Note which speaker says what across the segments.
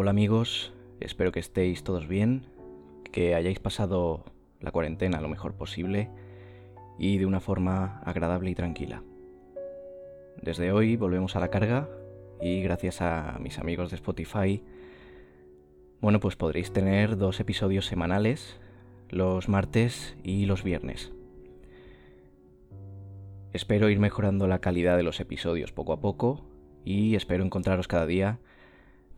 Speaker 1: Hola amigos, espero que estéis todos bien, que hayáis pasado la cuarentena lo mejor posible y de una forma agradable y tranquila. Desde hoy volvemos a la carga y gracias a mis amigos de Spotify, bueno, pues podréis tener dos episodios semanales, los martes y los viernes. Espero ir mejorando la calidad de los episodios poco a poco y espero encontraros cada día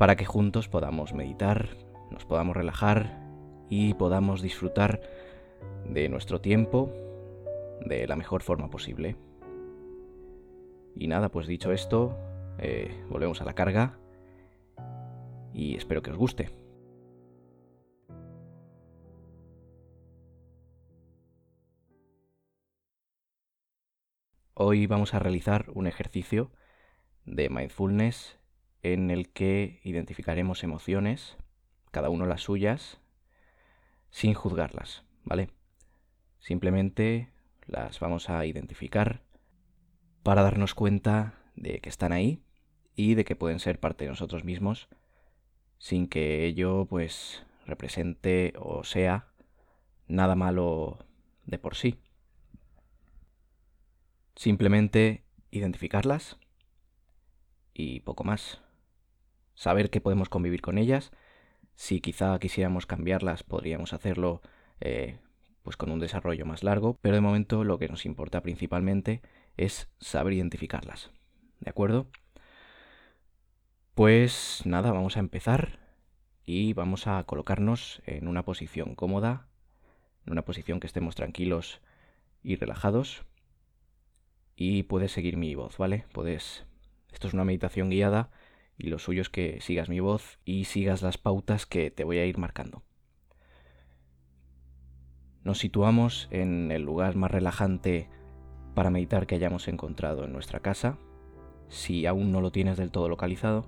Speaker 1: para que juntos podamos meditar, nos podamos relajar y podamos disfrutar de nuestro tiempo de la mejor forma posible. Y nada, pues dicho esto, eh, volvemos a la carga y espero que os guste. Hoy vamos a realizar un ejercicio de mindfulness en el que identificaremos emociones, cada uno las suyas, sin juzgarlas, ¿vale? Simplemente las vamos a identificar para darnos cuenta de que están ahí y de que pueden ser parte de nosotros mismos sin que ello pues represente o sea nada malo de por sí. Simplemente identificarlas y poco más saber que podemos convivir con ellas. Si quizá quisiéramos cambiarlas, podríamos hacerlo eh, pues con un desarrollo más largo, pero de momento lo que nos importa principalmente es saber identificarlas. ¿De acuerdo? Pues nada, vamos a empezar y vamos a colocarnos en una posición cómoda, en una posición que estemos tranquilos y relajados. Y puedes seguir mi voz, ¿vale? Puedes. Esto es una meditación guiada y lo suyo es que sigas mi voz y sigas las pautas que te voy a ir marcando. Nos situamos en el lugar más relajante para meditar que hayamos encontrado en nuestra casa. Si aún no lo tienes del todo localizado,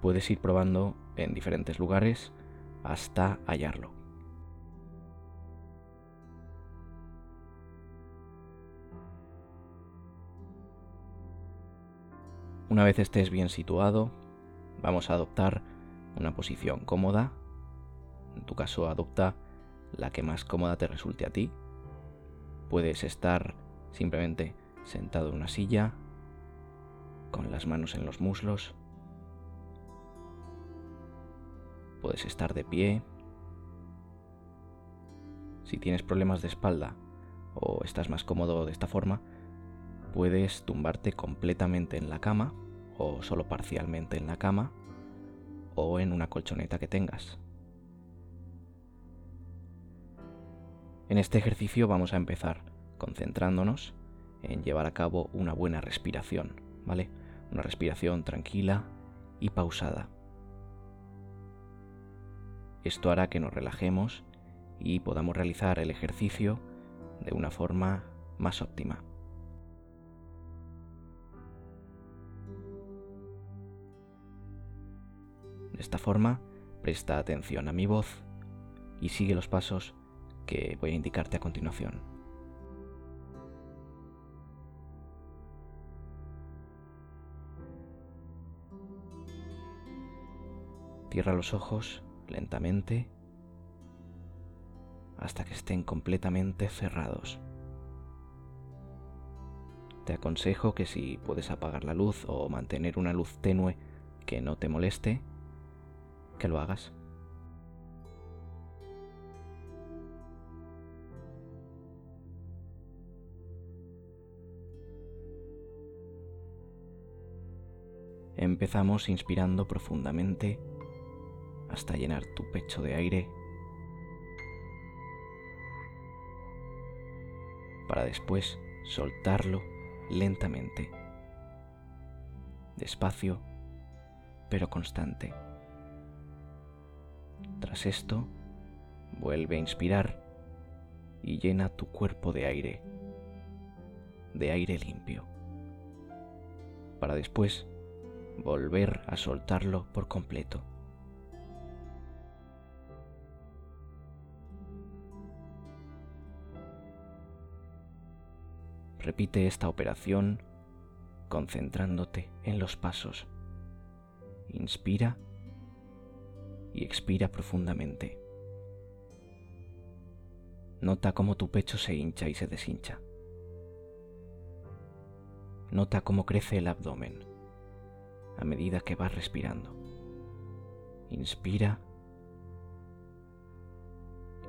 Speaker 1: puedes ir probando en diferentes lugares hasta hallarlo. Una vez estés bien situado, vamos a adoptar una posición cómoda. En tu caso, adopta la que más cómoda te resulte a ti. Puedes estar simplemente sentado en una silla, con las manos en los muslos. Puedes estar de pie. Si tienes problemas de espalda o estás más cómodo de esta forma, puedes tumbarte completamente en la cama o solo parcialmente en la cama o en una colchoneta que tengas. En este ejercicio vamos a empezar concentrándonos en llevar a cabo una buena respiración, ¿vale? Una respiración tranquila y pausada. Esto hará que nos relajemos y podamos realizar el ejercicio de una forma más óptima. De esta forma, presta atención a mi voz y sigue los pasos que voy a indicarte a continuación. Cierra los ojos lentamente hasta que estén completamente cerrados. Te aconsejo que si puedes apagar la luz o mantener una luz tenue que no te moleste, que lo hagas. Empezamos inspirando profundamente hasta llenar tu pecho de aire para después soltarlo lentamente, despacio pero constante. Tras esto, vuelve a inspirar y llena tu cuerpo de aire, de aire limpio, para después volver a soltarlo por completo. Repite esta operación concentrándote en los pasos. Inspira y expira profundamente. Nota cómo tu pecho se hincha y se deshincha. Nota cómo crece el abdomen a medida que vas respirando. Inspira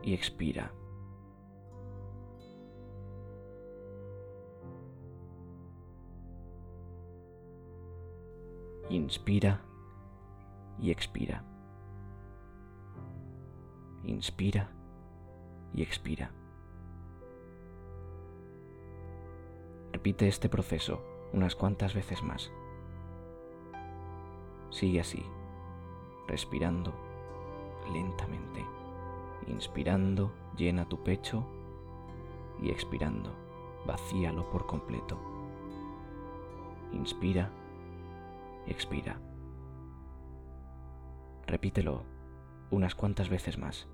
Speaker 1: y expira. Inspira y expira. Inspira y expira. Repite este proceso unas cuantas veces más. Sigue así, respirando lentamente. Inspirando, llena tu pecho y expirando, vacíalo por completo. Inspira expira. Repítelo unas cuantas veces más.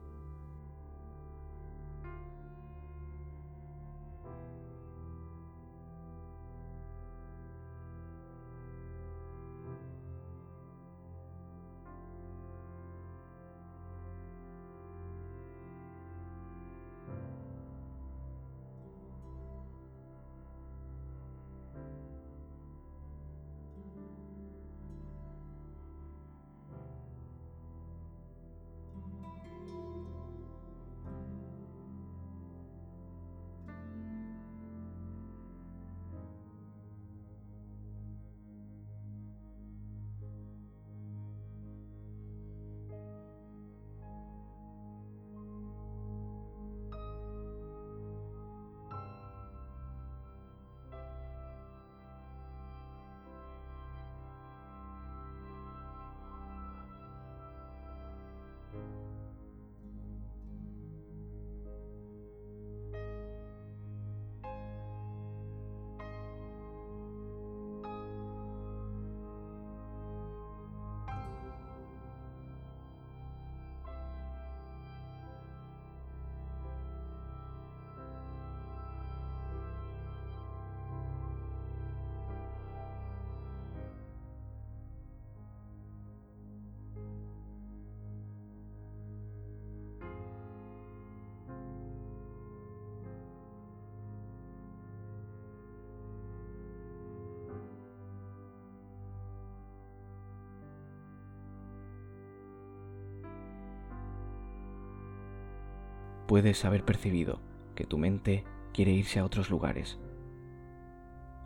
Speaker 1: Puedes haber percibido que tu mente quiere irse a otros lugares,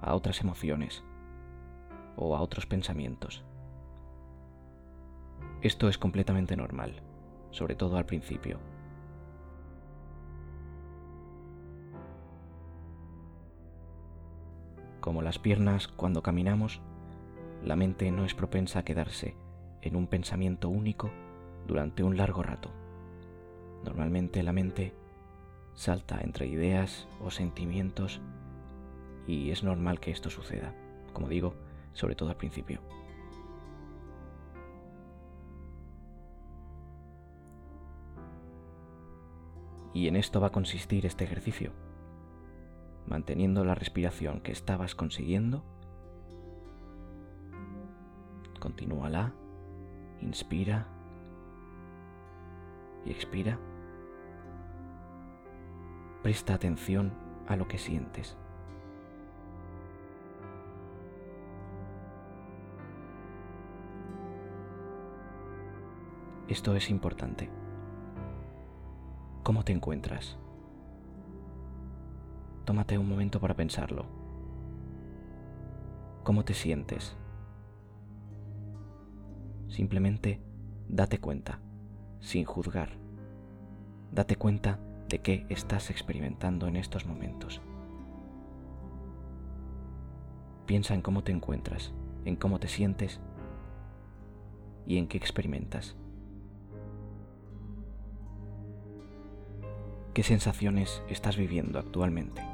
Speaker 1: a otras emociones o a otros pensamientos. Esto es completamente normal, sobre todo al principio. Como las piernas cuando caminamos, la mente no es propensa a quedarse en un pensamiento único durante un largo rato. Normalmente la mente salta entre ideas o sentimientos y es normal que esto suceda, como digo, sobre todo al principio. Y en esto va a consistir este ejercicio, manteniendo la respiración que estabas consiguiendo. Continúala, inspira y expira. Presta atención a lo que sientes. Esto es importante. ¿Cómo te encuentras? Tómate un momento para pensarlo. ¿Cómo te sientes? Simplemente date cuenta, sin juzgar. Date cuenta de qué estás experimentando en estos momentos. Piensa en cómo te encuentras, en cómo te sientes y en qué experimentas. ¿Qué sensaciones estás viviendo actualmente?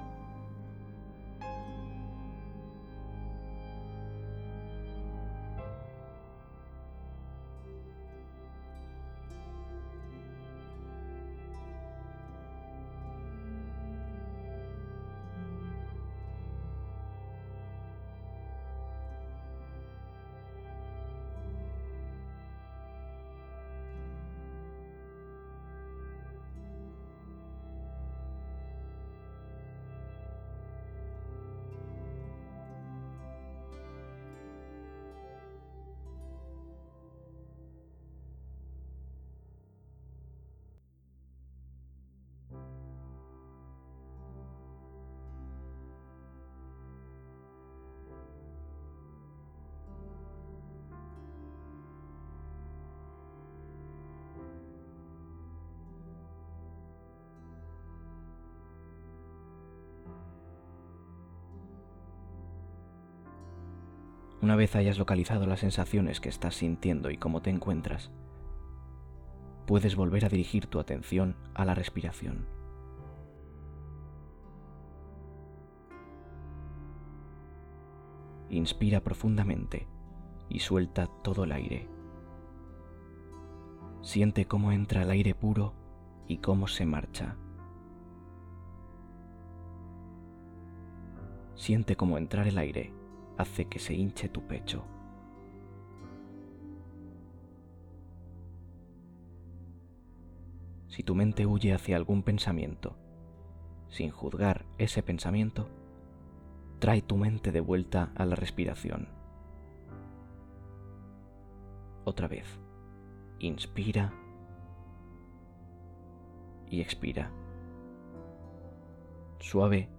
Speaker 1: Una vez hayas localizado las sensaciones que estás sintiendo y cómo te encuentras, puedes volver a dirigir tu atención a la respiración. Inspira profundamente y suelta todo el aire. Siente cómo entra el aire puro y cómo se marcha. Siente cómo entrar el aire hace que se hinche tu pecho. Si tu mente huye hacia algún pensamiento, sin juzgar ese pensamiento, trae tu mente de vuelta a la respiración. Otra vez, inspira y expira, suave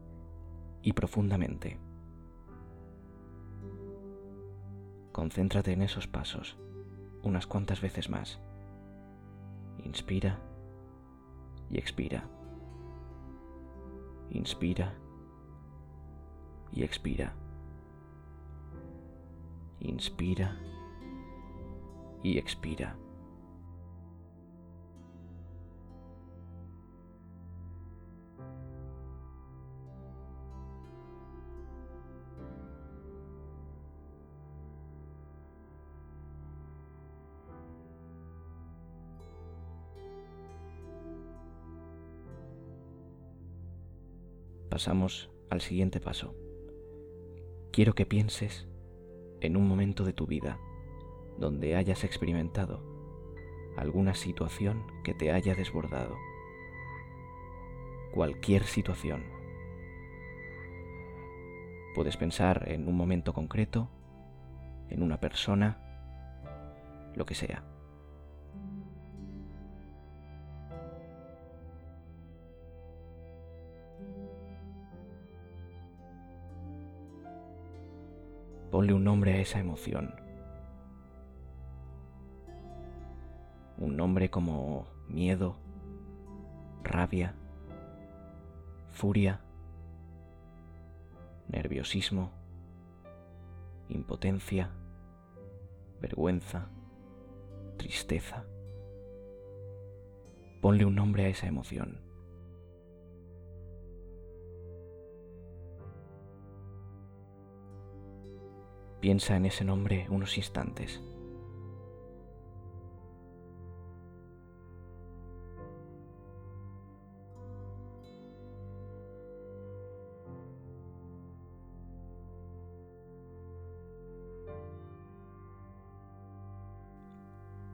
Speaker 1: y profundamente. Concéntrate en esos pasos unas cuantas veces más. Inspira y expira. Inspira y expira. Inspira y expira. Pasamos al siguiente paso. Quiero que pienses en un momento de tu vida donde hayas experimentado alguna situación que te haya desbordado. Cualquier situación. Puedes pensar en un momento concreto, en una persona, lo que sea. Ponle un nombre a esa emoción. Un nombre como miedo, rabia, furia, nerviosismo, impotencia, vergüenza, tristeza. Ponle un nombre a esa emoción. Piensa en ese nombre unos instantes.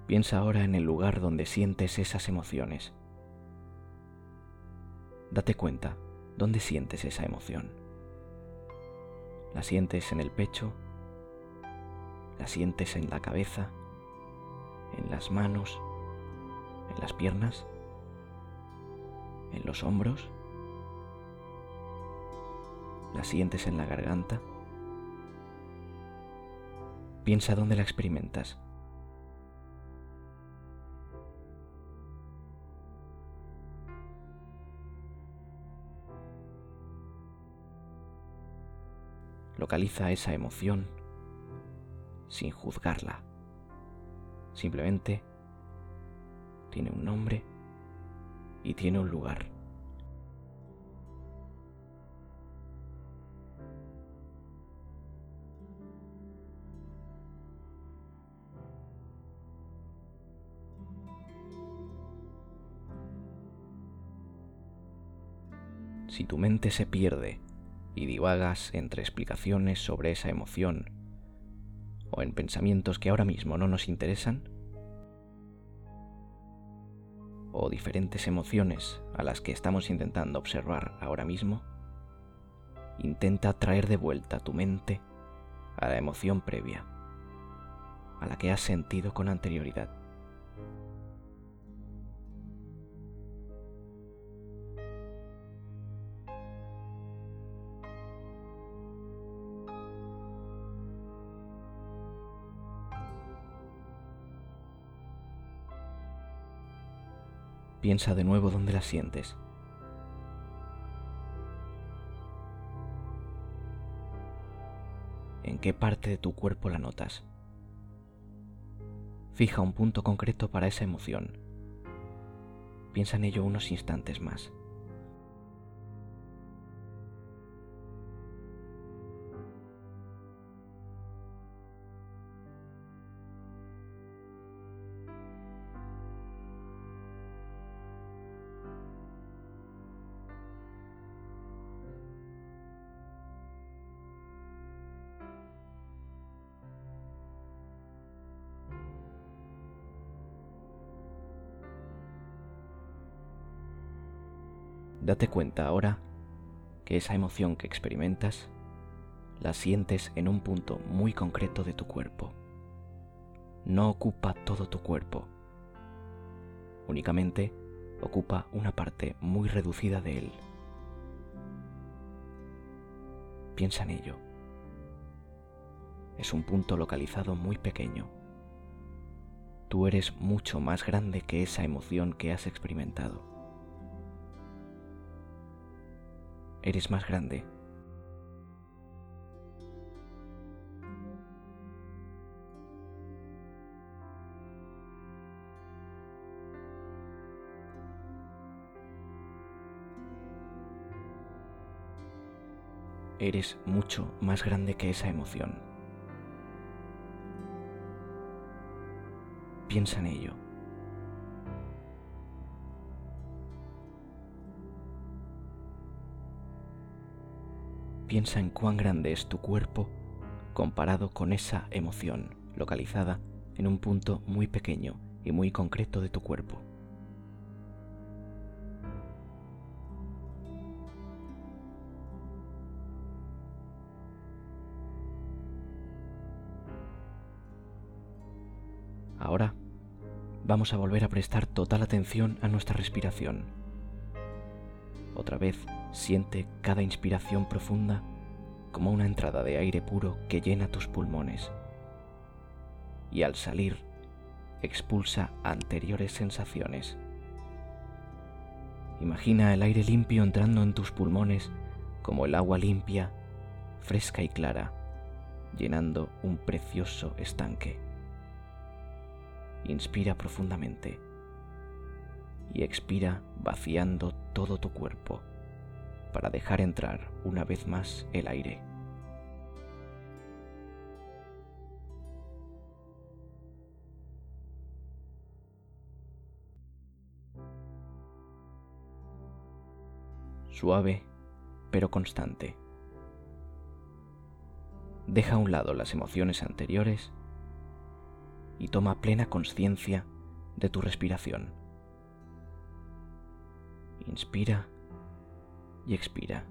Speaker 1: Piensa ahora en el lugar donde sientes esas emociones. Date cuenta, ¿dónde sientes esa emoción? ¿La sientes en el pecho, la sientes en la cabeza, en las manos, en las piernas, en los hombros. La sientes en la garganta. Piensa dónde la experimentas. Localiza esa emoción sin juzgarla. Simplemente tiene un nombre y tiene un lugar. Si tu mente se pierde y divagas entre explicaciones sobre esa emoción o en pensamientos que ahora mismo no nos interesan, o diferentes emociones a las que estamos intentando observar ahora mismo, intenta traer de vuelta tu mente a la emoción previa, a la que has sentido con anterioridad. Piensa de nuevo dónde la sientes. en qué parte de tu cuerpo la notas. Fija un punto concreto para esa emoción. Piensa en ello unos instantes más. Date cuenta ahora que esa emoción que experimentas la sientes en un punto muy concreto de tu cuerpo. No ocupa todo tu cuerpo. Únicamente ocupa una parte muy reducida de él. Piensa en ello. Es un punto localizado muy pequeño. Tú eres mucho más grande que esa emoción que has experimentado. Eres más grande. Eres mucho más grande que esa emoción. Piensa en ello. Piensa en cuán grande es tu cuerpo comparado con esa emoción localizada en un punto muy pequeño y muy concreto de tu cuerpo. Ahora vamos a volver a prestar total atención a nuestra respiración. Otra vez Siente cada inspiración profunda como una entrada de aire puro que llena tus pulmones. Y al salir, expulsa anteriores sensaciones. Imagina el aire limpio entrando en tus pulmones como el agua limpia, fresca y clara, llenando un precioso estanque. Inspira profundamente y expira vaciando todo tu cuerpo para dejar entrar una vez más el aire. Suave pero constante. Deja a un lado las emociones anteriores y toma plena conciencia de tu respiración. Inspira y expira.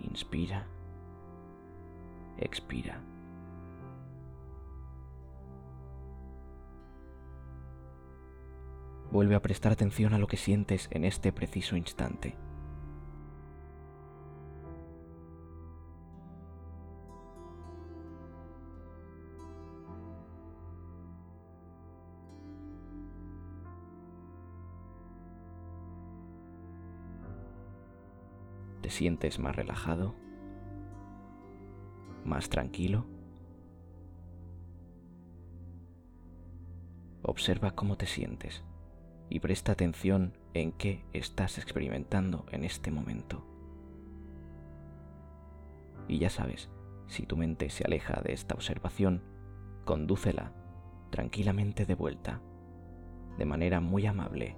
Speaker 1: Inspira, expira. Vuelve a prestar atención a lo que sientes en este preciso instante. ¿Te sientes más relajado? ¿Más tranquilo? Observa cómo te sientes y presta atención en qué estás experimentando en este momento. Y ya sabes, si tu mente se aleja de esta observación, condúcela tranquilamente de vuelta, de manera muy amable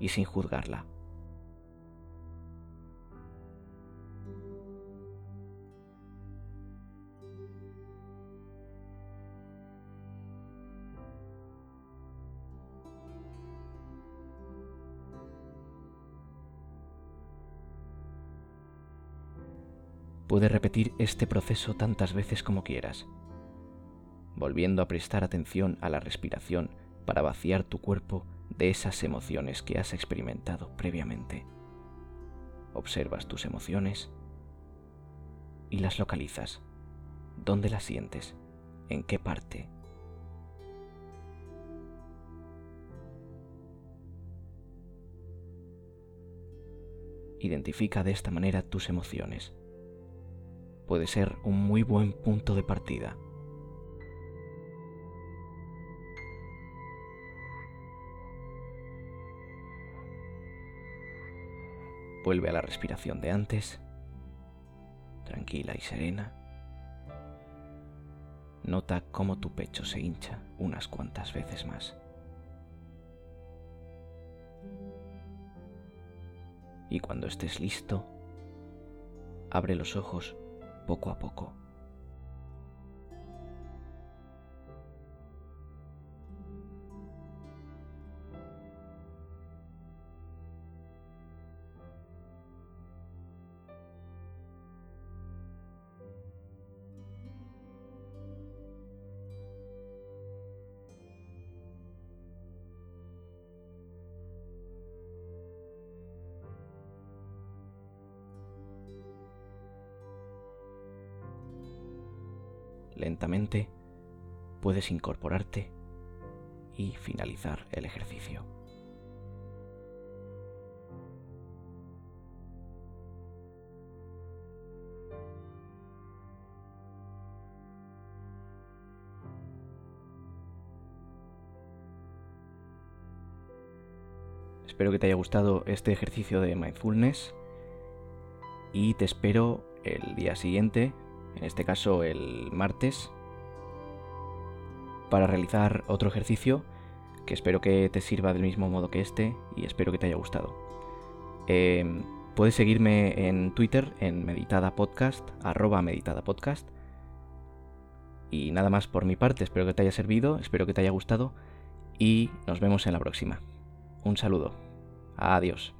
Speaker 1: y sin juzgarla. Puedes repetir este proceso tantas veces como quieras, volviendo a prestar atención a la respiración para vaciar tu cuerpo de esas emociones que has experimentado previamente. Observas tus emociones y las localizas. ¿Dónde las sientes? ¿En qué parte? Identifica de esta manera tus emociones puede ser un muy buen punto de partida. Vuelve a la respiración de antes, tranquila y serena. Nota cómo tu pecho se hincha unas cuantas veces más. Y cuando estés listo, abre los ojos poco a poco. Lentamente puedes incorporarte y finalizar el ejercicio. Espero que te haya gustado este ejercicio de mindfulness y te espero el día siguiente en este caso el martes, para realizar otro ejercicio que espero que te sirva del mismo modo que este y espero que te haya gustado. Em, puedes seguirme en Twitter en Meditada Podcast, arroba Meditada Podcast. Y nada más por mi parte, espero que te haya servido, espero que te haya gustado y nos vemos en la próxima. Un saludo. Adiós.